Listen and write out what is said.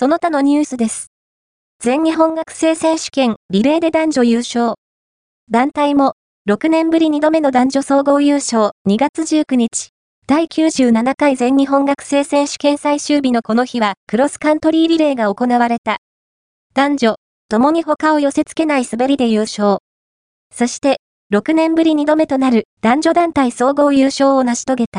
その他のニュースです。全日本学生選手権リレーで男女優勝。団体も6年ぶり2度目の男女総合優勝2月19日。第97回全日本学生選手権最終日のこの日はクロスカントリーリレーが行われた。男女、共に他を寄せ付けない滑りで優勝。そして、6年ぶり2度目となる男女団体総合優勝を成し遂げた。